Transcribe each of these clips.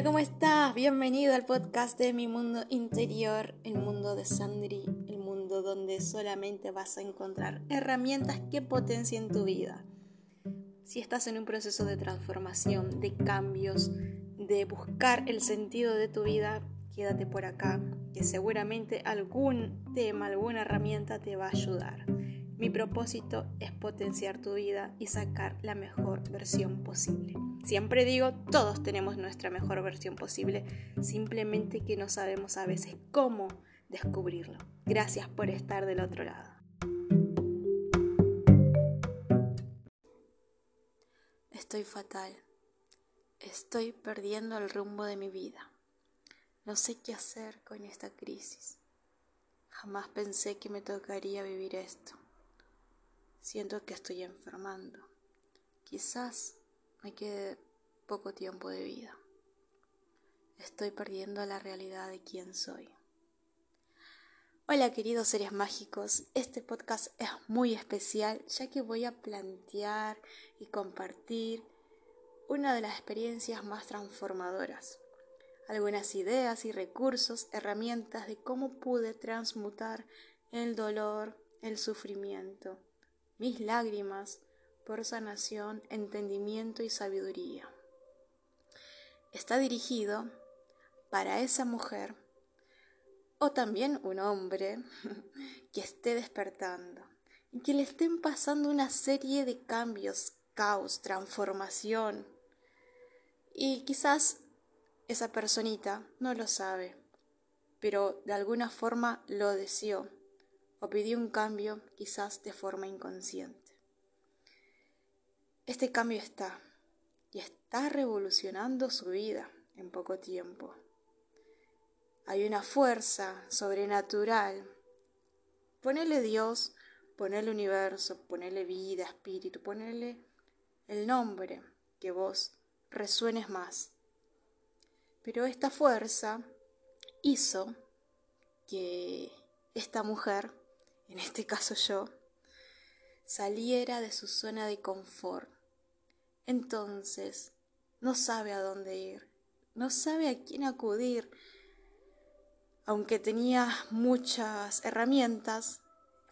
Hola, ¿cómo estás? Bienvenido al podcast de Mi Mundo Interior, el mundo de Sandri, el mundo donde solamente vas a encontrar herramientas que potencien tu vida. Si estás en un proceso de transformación, de cambios, de buscar el sentido de tu vida, quédate por acá, que seguramente algún tema, alguna herramienta te va a ayudar. Mi propósito es potenciar tu vida y sacar la mejor versión posible. Siempre digo, todos tenemos nuestra mejor versión posible, simplemente que no sabemos a veces cómo descubrirlo. Gracias por estar del otro lado. Estoy fatal. Estoy perdiendo el rumbo de mi vida. No sé qué hacer con esta crisis. Jamás pensé que me tocaría vivir esto. Siento que estoy enfermando. Quizás me quede poco tiempo de vida. Estoy perdiendo la realidad de quién soy. Hola queridos seres mágicos, este podcast es muy especial ya que voy a plantear y compartir una de las experiencias más transformadoras, algunas ideas y recursos, herramientas de cómo pude transmutar el dolor, el sufrimiento, mis lágrimas por sanación, entendimiento y sabiduría. Está dirigido para esa mujer o también un hombre que esté despertando y que le estén pasando una serie de cambios, caos, transformación. Y quizás esa personita no lo sabe, pero de alguna forma lo deseó o pidió un cambio quizás de forma inconsciente. Este cambio está y está revolucionando su vida en poco tiempo. Hay una fuerza sobrenatural. Ponele Dios, ponele universo, ponele vida, espíritu, ponele el nombre que vos resuenes más. Pero esta fuerza hizo que esta mujer en este caso yo, saliera de su zona de confort. Entonces, no sabe a dónde ir, no sabe a quién acudir. Aunque tenía muchas herramientas,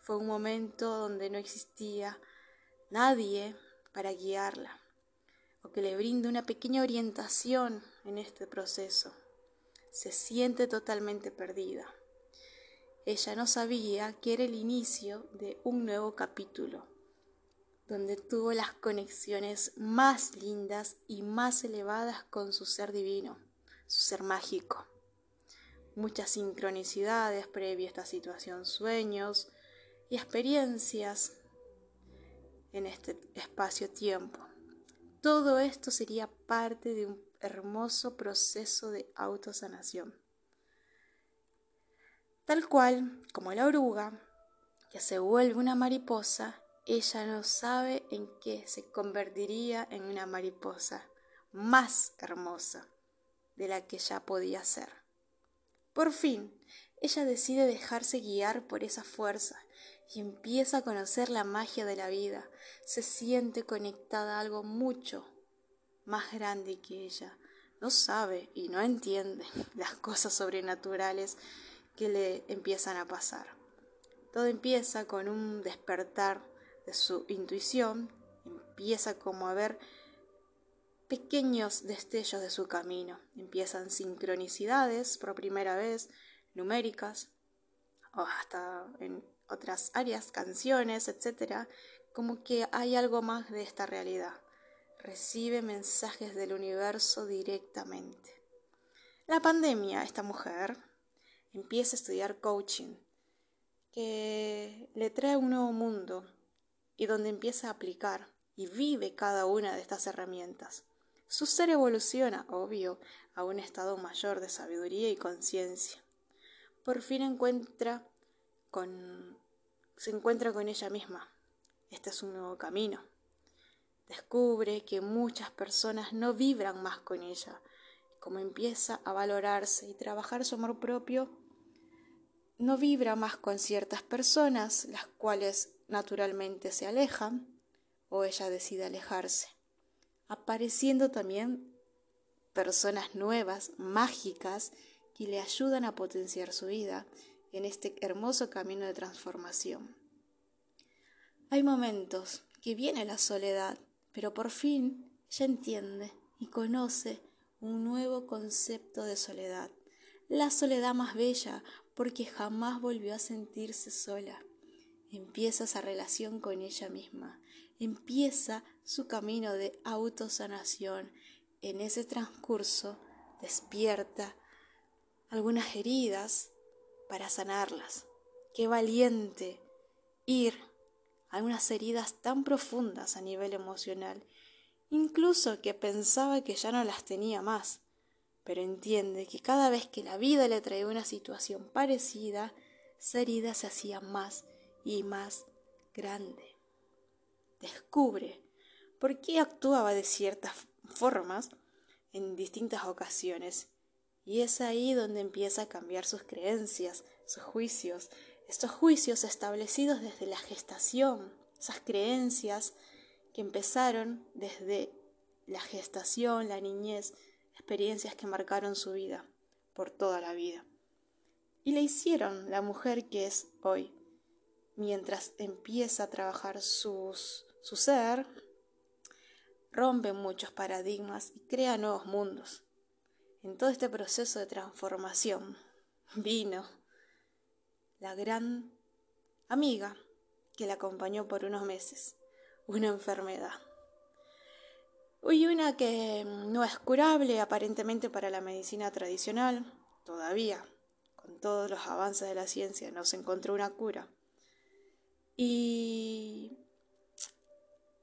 fue un momento donde no existía nadie para guiarla o que le brinde una pequeña orientación en este proceso. Se siente totalmente perdida. Ella no sabía que era el inicio de un nuevo capítulo, donde tuvo las conexiones más lindas y más elevadas con su ser divino, su ser mágico. Muchas sincronicidades previa a esta situación, sueños y experiencias en este espacio-tiempo. Todo esto sería parte de un hermoso proceso de autosanación. Tal cual como la oruga, que se vuelve una mariposa, ella no sabe en qué se convertiría en una mariposa más hermosa de la que ya podía ser. Por fin, ella decide dejarse guiar por esa fuerza y empieza a conocer la magia de la vida. Se siente conectada a algo mucho más grande que ella. No sabe y no entiende las cosas sobrenaturales que le empiezan a pasar. Todo empieza con un despertar de su intuición, empieza como a ver pequeños destellos de su camino, empiezan sincronicidades por primera vez, numéricas, o hasta en otras áreas, canciones, etc., como que hay algo más de esta realidad. Recibe mensajes del universo directamente. La pandemia, esta mujer, empieza a estudiar coaching, que le trae un nuevo mundo y donde empieza a aplicar y vive cada una de estas herramientas. Su ser evoluciona, obvio, a un estado mayor de sabiduría y conciencia. Por fin encuentra con se encuentra con ella misma. Este es un nuevo camino. Descubre que muchas personas no vibran más con ella. Como empieza a valorarse y trabajar su amor propio, no vibra más con ciertas personas, las cuales naturalmente se alejan, o ella decide alejarse, apareciendo también personas nuevas, mágicas, que le ayudan a potenciar su vida en este hermoso camino de transformación. Hay momentos que viene la soledad, pero por fin ella entiende y conoce un nuevo concepto de soledad, la soledad más bella porque jamás volvió a sentirse sola. Empieza esa relación con ella misma, empieza su camino de autosanación. En ese transcurso despierta algunas heridas para sanarlas. Qué valiente ir a unas heridas tan profundas a nivel emocional, incluso que pensaba que ya no las tenía más, pero entiende que cada vez que la vida le trae una situación parecida, esa se hacía más y más grande. Descubre por qué actuaba de ciertas formas en distintas ocasiones y es ahí donde empieza a cambiar sus creencias, sus juicios, estos juicios establecidos desde la gestación, esas creencias que empezaron desde la gestación, la niñez, experiencias que marcaron su vida por toda la vida. Y le hicieron la mujer que es hoy. Mientras empieza a trabajar su ser, rompe muchos paradigmas y crea nuevos mundos. En todo este proceso de transformación vino la gran amiga que la acompañó por unos meses, una enfermedad. Hoy una que no es curable aparentemente para la medicina tradicional, todavía, con todos los avances de la ciencia, no se encontró una cura. Y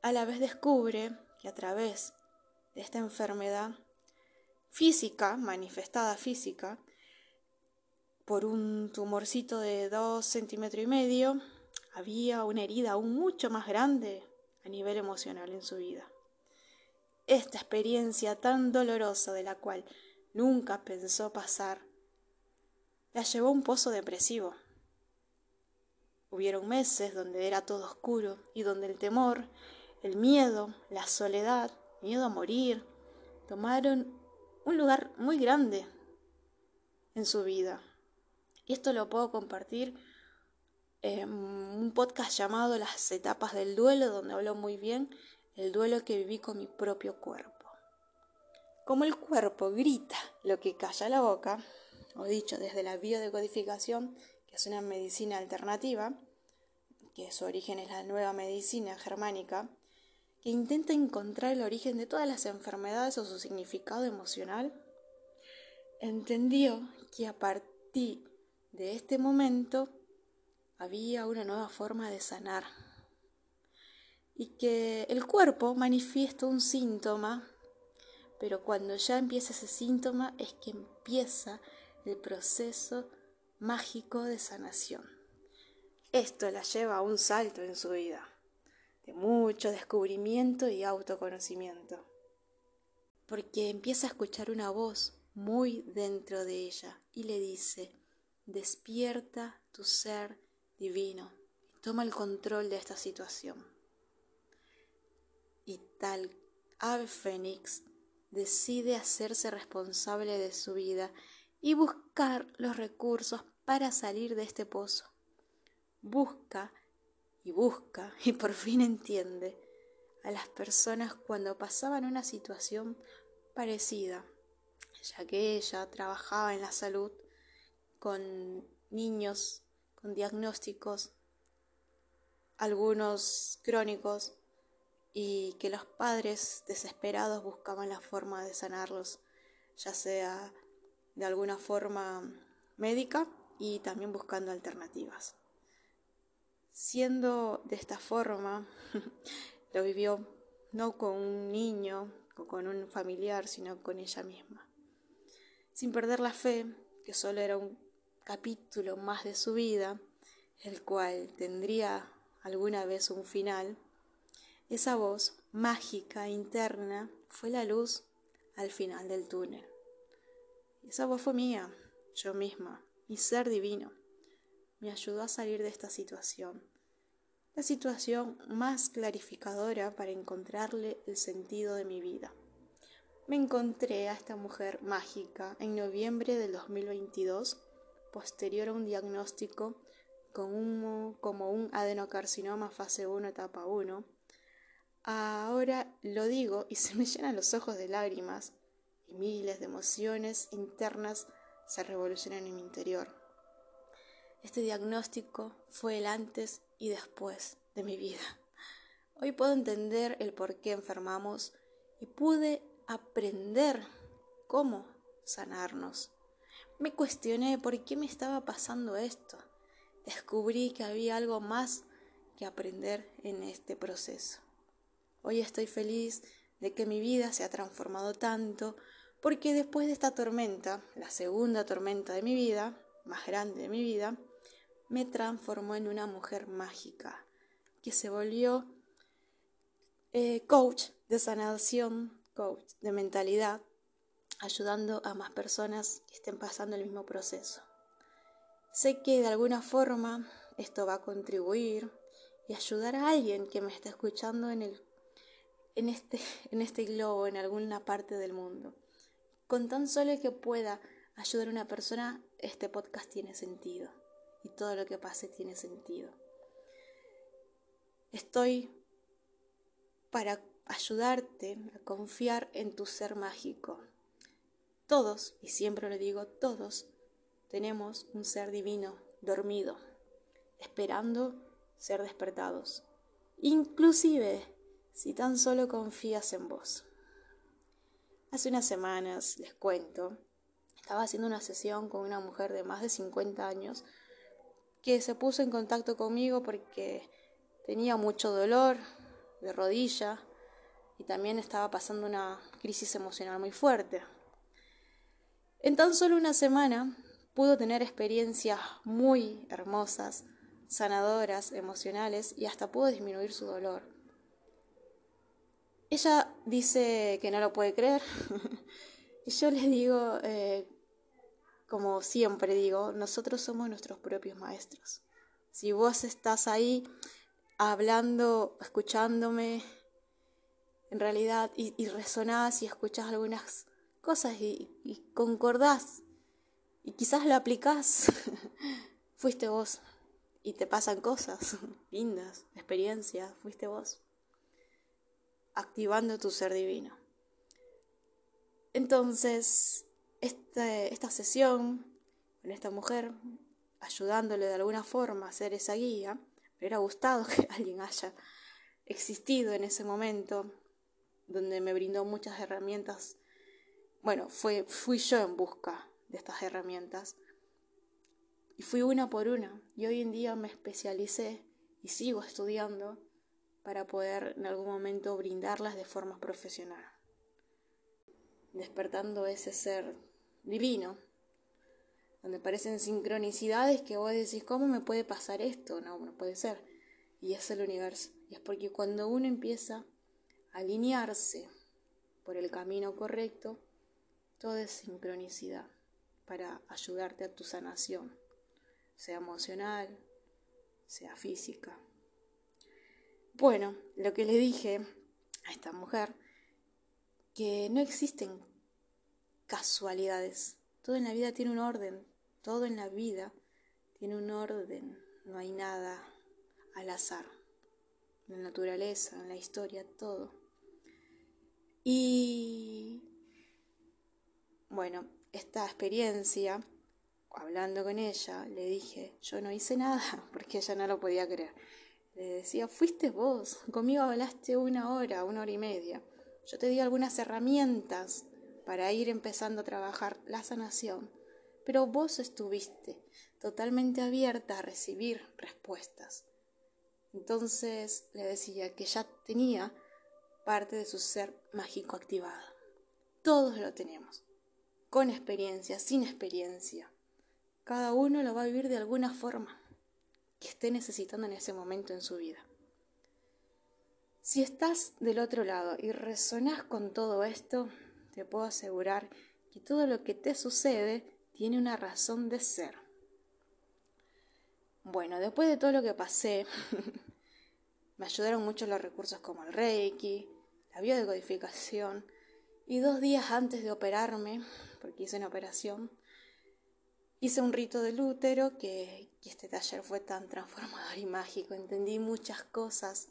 a la vez descubre que a través de esta enfermedad física, manifestada física, por un tumorcito de dos centímetros y medio, había una herida aún mucho más grande a nivel emocional en su vida. Esta experiencia tan dolorosa de la cual nunca pensó pasar, la llevó a un pozo depresivo. Hubieron meses donde era todo oscuro y donde el temor, el miedo, la soledad, miedo a morir, tomaron un lugar muy grande en su vida. Y esto lo puedo compartir en un podcast llamado Las etapas del duelo, donde hablo muy bien el duelo que viví con mi propio cuerpo. Como el cuerpo grita lo que calla la boca, o dicho desde la biodecodificación, que es una medicina alternativa, que su origen es la nueva medicina germánica, que intenta encontrar el origen de todas las enfermedades o su significado emocional, entendió que a partir de este momento había una nueva forma de sanar y que el cuerpo manifiesta un síntoma, pero cuando ya empieza ese síntoma es que empieza el proceso mágico de sanación. Esto la lleva a un salto en su vida, de mucho descubrimiento y autoconocimiento, porque empieza a escuchar una voz muy dentro de ella y le dice, Despierta tu ser divino y toma el control de esta situación. Y tal ave fénix decide hacerse responsable de su vida y buscar los recursos para salir de este pozo. Busca y busca y por fin entiende a las personas cuando pasaban una situación parecida, ya que ella trabajaba en la salud con niños con diagnósticos, algunos crónicos, y que los padres desesperados buscaban la forma de sanarlos, ya sea de alguna forma médica y también buscando alternativas. Siendo de esta forma, lo vivió no con un niño o con un familiar, sino con ella misma. Sin perder la fe, que solo era un capítulo más de su vida, el cual tendría alguna vez un final, esa voz mágica interna fue la luz al final del túnel. Esa voz fue mía, yo misma, mi ser divino. Me ayudó a salir de esta situación, la situación más clarificadora para encontrarle el sentido de mi vida. me encontré a esta mujer mágica en noviembre del 2022, posterior a un diagnóstico con un, como un adenocarcinoma fase 1, etapa 1. Ahora lo digo y se me llenan los ojos de lágrimas y miles de emociones internas se revolucionan en mi interior. Este diagnóstico fue el antes y después de mi vida. Hoy puedo entender el por qué enfermamos y pude aprender cómo sanarnos. Me cuestioné por qué me estaba pasando esto. Descubrí que había algo más que aprender en este proceso. Hoy estoy feliz de que mi vida se ha transformado tanto porque después de esta tormenta, la segunda tormenta de mi vida, más grande de mi vida, me transformó en una mujer mágica que se volvió eh, coach de sanación coach de mentalidad, ayudando a más personas que estén pasando el mismo proceso. Sé que de alguna forma esto va a contribuir y ayudar a alguien que me está escuchando en, el, en, este, en este globo, en alguna parte del mundo. Con tan solo que pueda ayudar a una persona, este podcast tiene sentido y todo lo que pase tiene sentido. Estoy para ayudarte a confiar en tu ser mágico. Todos, y siempre lo digo, todos tenemos un ser divino dormido, esperando ser despertados, inclusive si tan solo confías en vos. Hace unas semanas, les cuento, estaba haciendo una sesión con una mujer de más de 50 años que se puso en contacto conmigo porque tenía mucho dolor de rodilla, y también estaba pasando una crisis emocional muy fuerte. En tan solo una semana pudo tener experiencias muy hermosas, sanadoras, emocionales y hasta pudo disminuir su dolor. Ella dice que no lo puede creer y yo le digo, eh, como siempre digo, nosotros somos nuestros propios maestros. Si vos estás ahí hablando, escuchándome, en realidad y, y resonás y escuchás algunas cosas y, y concordás y quizás lo aplicás, fuiste vos y te pasan cosas lindas, experiencias, fuiste vos, activando tu ser divino. Entonces, este, esta sesión con esta mujer, ayudándole de alguna forma a ser esa guía, me hubiera gustado que alguien haya existido en ese momento donde me brindó muchas herramientas. Bueno, fui yo en busca de estas herramientas. Y fui una por una. Y hoy en día me especialicé y sigo estudiando para poder en algún momento brindarlas de forma profesional. Despertando ese ser divino, donde parecen sincronicidades que vos decís, ¿cómo me puede pasar esto? No, no puede ser. Y es el universo. Y es porque cuando uno empieza alinearse por el camino correcto, todo es sincronicidad para ayudarte a tu sanación, sea emocional, sea física. Bueno, lo que le dije a esta mujer, que no existen casualidades, todo en la vida tiene un orden, todo en la vida tiene un orden, no hay nada al azar, en la naturaleza, en la historia, todo. Y bueno, esta experiencia, hablando con ella, le dije, yo no hice nada, porque ella no lo podía creer. Le decía, fuiste vos, conmigo hablaste una hora, una hora y media. Yo te di algunas herramientas para ir empezando a trabajar la sanación, pero vos estuviste totalmente abierta a recibir respuestas. Entonces le decía que ya tenía parte de su ser mágico activado. Todos lo tenemos, con experiencia, sin experiencia. Cada uno lo va a vivir de alguna forma que esté necesitando en ese momento en su vida. Si estás del otro lado y resonás con todo esto, te puedo asegurar que todo lo que te sucede tiene una razón de ser. Bueno, después de todo lo que pasé, me ayudaron mucho los recursos como el Reiki, la biodecodificación Y dos días antes de operarme, porque hice una operación, hice un rito del útero que, que este taller fue tan transformador y mágico. Entendí muchas cosas.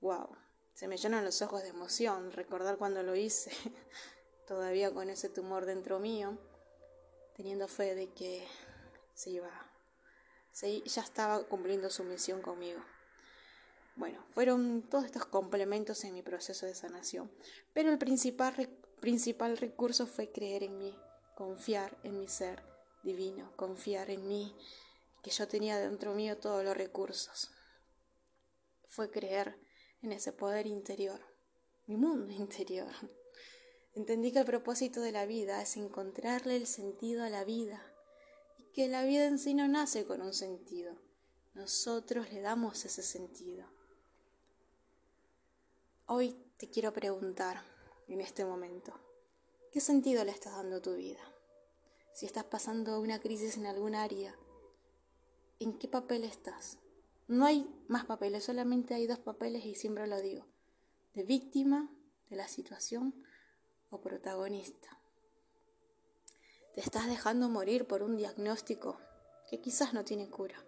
¡Wow! Se me llenan los ojos de emoción recordar cuando lo hice, todavía con ese tumor dentro mío, teniendo fe de que se iba, se, ya estaba cumpliendo su misión conmigo. Bueno, fueron todos estos complementos en mi proceso de sanación, pero el principal, principal recurso fue creer en mí, confiar en mi ser divino, confiar en mí, que yo tenía dentro mío todos los recursos. Fue creer en ese poder interior, mi mundo interior. Entendí que el propósito de la vida es encontrarle el sentido a la vida y que la vida en sí no nace con un sentido. Nosotros le damos ese sentido. Hoy te quiero preguntar, en este momento, ¿qué sentido le estás dando a tu vida? Si estás pasando una crisis en algún área, ¿en qué papel estás? No hay más papeles, solamente hay dos papeles y siempre lo digo, de víctima de la situación o protagonista. Te estás dejando morir por un diagnóstico que quizás no tiene cura.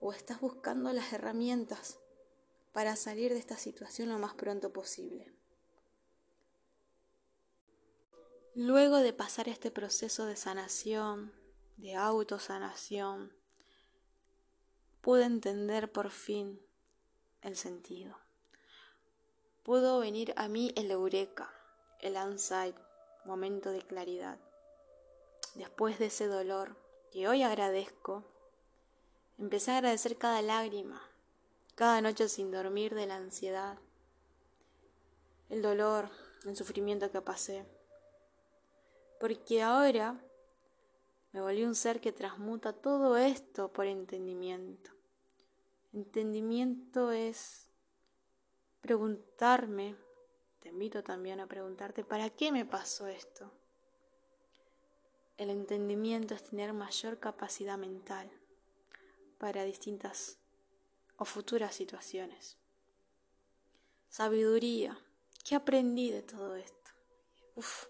O estás buscando las herramientas para salir de esta situación lo más pronto posible. Luego de pasar este proceso de sanación, de autosanación, pude entender por fin el sentido. Pudo venir a mí el eureka, el insight, momento de claridad. Después de ese dolor que hoy agradezco, empecé a agradecer cada lágrima, cada noche sin dormir de la ansiedad, el dolor, el sufrimiento que pasé. Porque ahora me volví un ser que transmuta todo esto por entendimiento. Entendimiento es preguntarme, te invito también a preguntarte, ¿para qué me pasó esto? El entendimiento es tener mayor capacidad mental para distintas o futuras situaciones. Sabiduría. ¿Qué aprendí de todo esto? Uf,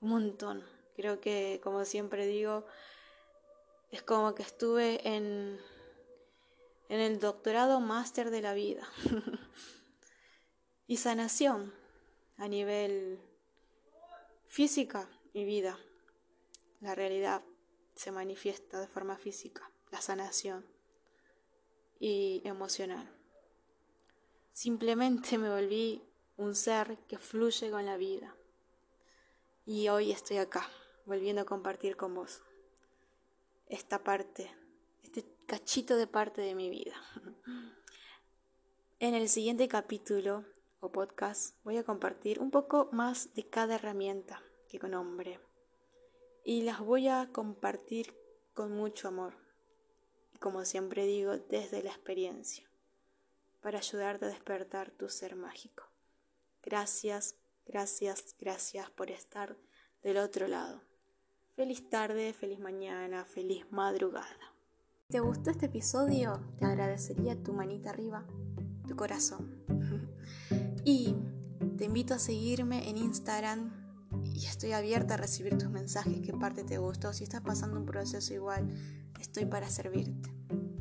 un montón. Creo que, como siempre digo, es como que estuve en, en el doctorado máster de la vida. y sanación a nivel física y vida. La realidad se manifiesta de forma física, la sanación y emocional. Simplemente me volví un ser que fluye con la vida. Y hoy estoy acá, volviendo a compartir con vos esta parte, este cachito de parte de mi vida. En el siguiente capítulo o podcast voy a compartir un poco más de cada herramienta que nombre y las voy a compartir con mucho amor como siempre digo, desde la experiencia, para ayudarte a despertar tu ser mágico. Gracias, gracias, gracias por estar del otro lado. Feliz tarde, feliz mañana, feliz madrugada. ¿Te gustó este episodio? Te agradecería tu manita arriba, tu corazón. y te invito a seguirme en Instagram y estoy abierta a recibir tus mensajes, qué parte te gustó, si estás pasando un proceso igual, estoy para servirte.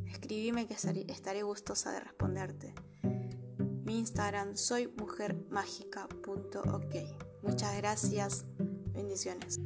Escribime que estaré gustosa de responderte. Mi Instagram soy mujermágica.ok. Muchas gracias. Bendiciones.